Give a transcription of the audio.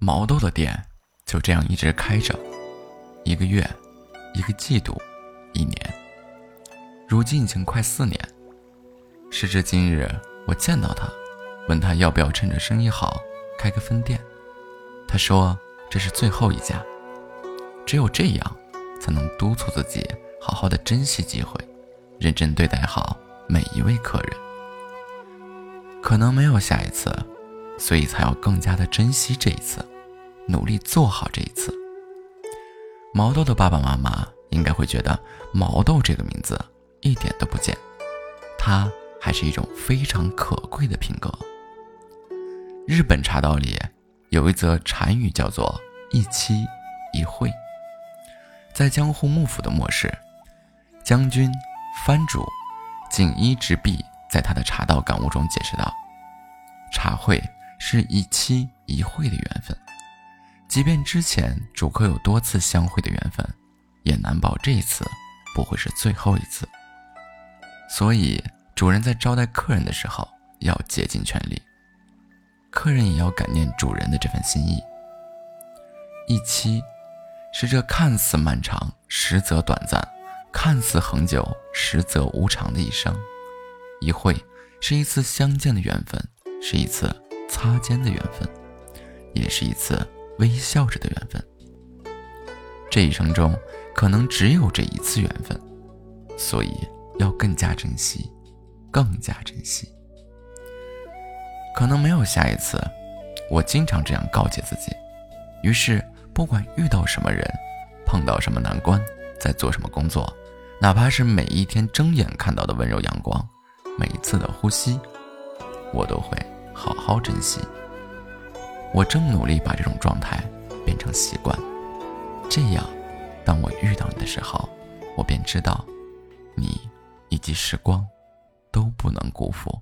毛豆的店就这样一直开着，一个月，一个季度，一年，如今已经快四年。时至今日，我见到他，问他要不要趁着生意好开个分店，他说这是最后一家，只有这样，才能督促自己好好的珍惜机会，认真对待好每一位客人。可能没有下一次，所以才要更加的珍惜这一次，努力做好这一次。毛豆的爸爸妈妈应该会觉得毛豆这个名字一点都不贱，它还是一种非常可贵的品格。日本茶道里有一则禅语叫做“一期一会”。在江户幕府的末世，将军藩主锦衣直弼。在他的茶道感悟中解释道：“茶会是一期一会的缘分，即便之前主客有多次相会的缘分，也难保这一次不会是最后一次。所以，主人在招待客人的时候要竭尽全力，客人也要感念主人的这份心意。一期是这看似漫长，实则短暂；看似恒久，实则无常的一生。”一会是一次相见的缘分，是一次擦肩的缘分，也是一次微笑着的缘分。这一生中可能只有这一次缘分，所以要更加珍惜，更加珍惜。可能没有下一次，我经常这样告诫自己。于是，不管遇到什么人，碰到什么难关，在做什么工作，哪怕是每一天睁眼看到的温柔阳光。每一次的呼吸，我都会好好珍惜。我正努力把这种状态变成习惯，这样，当我遇到你的时候，我便知道，你以及时光都不能辜负。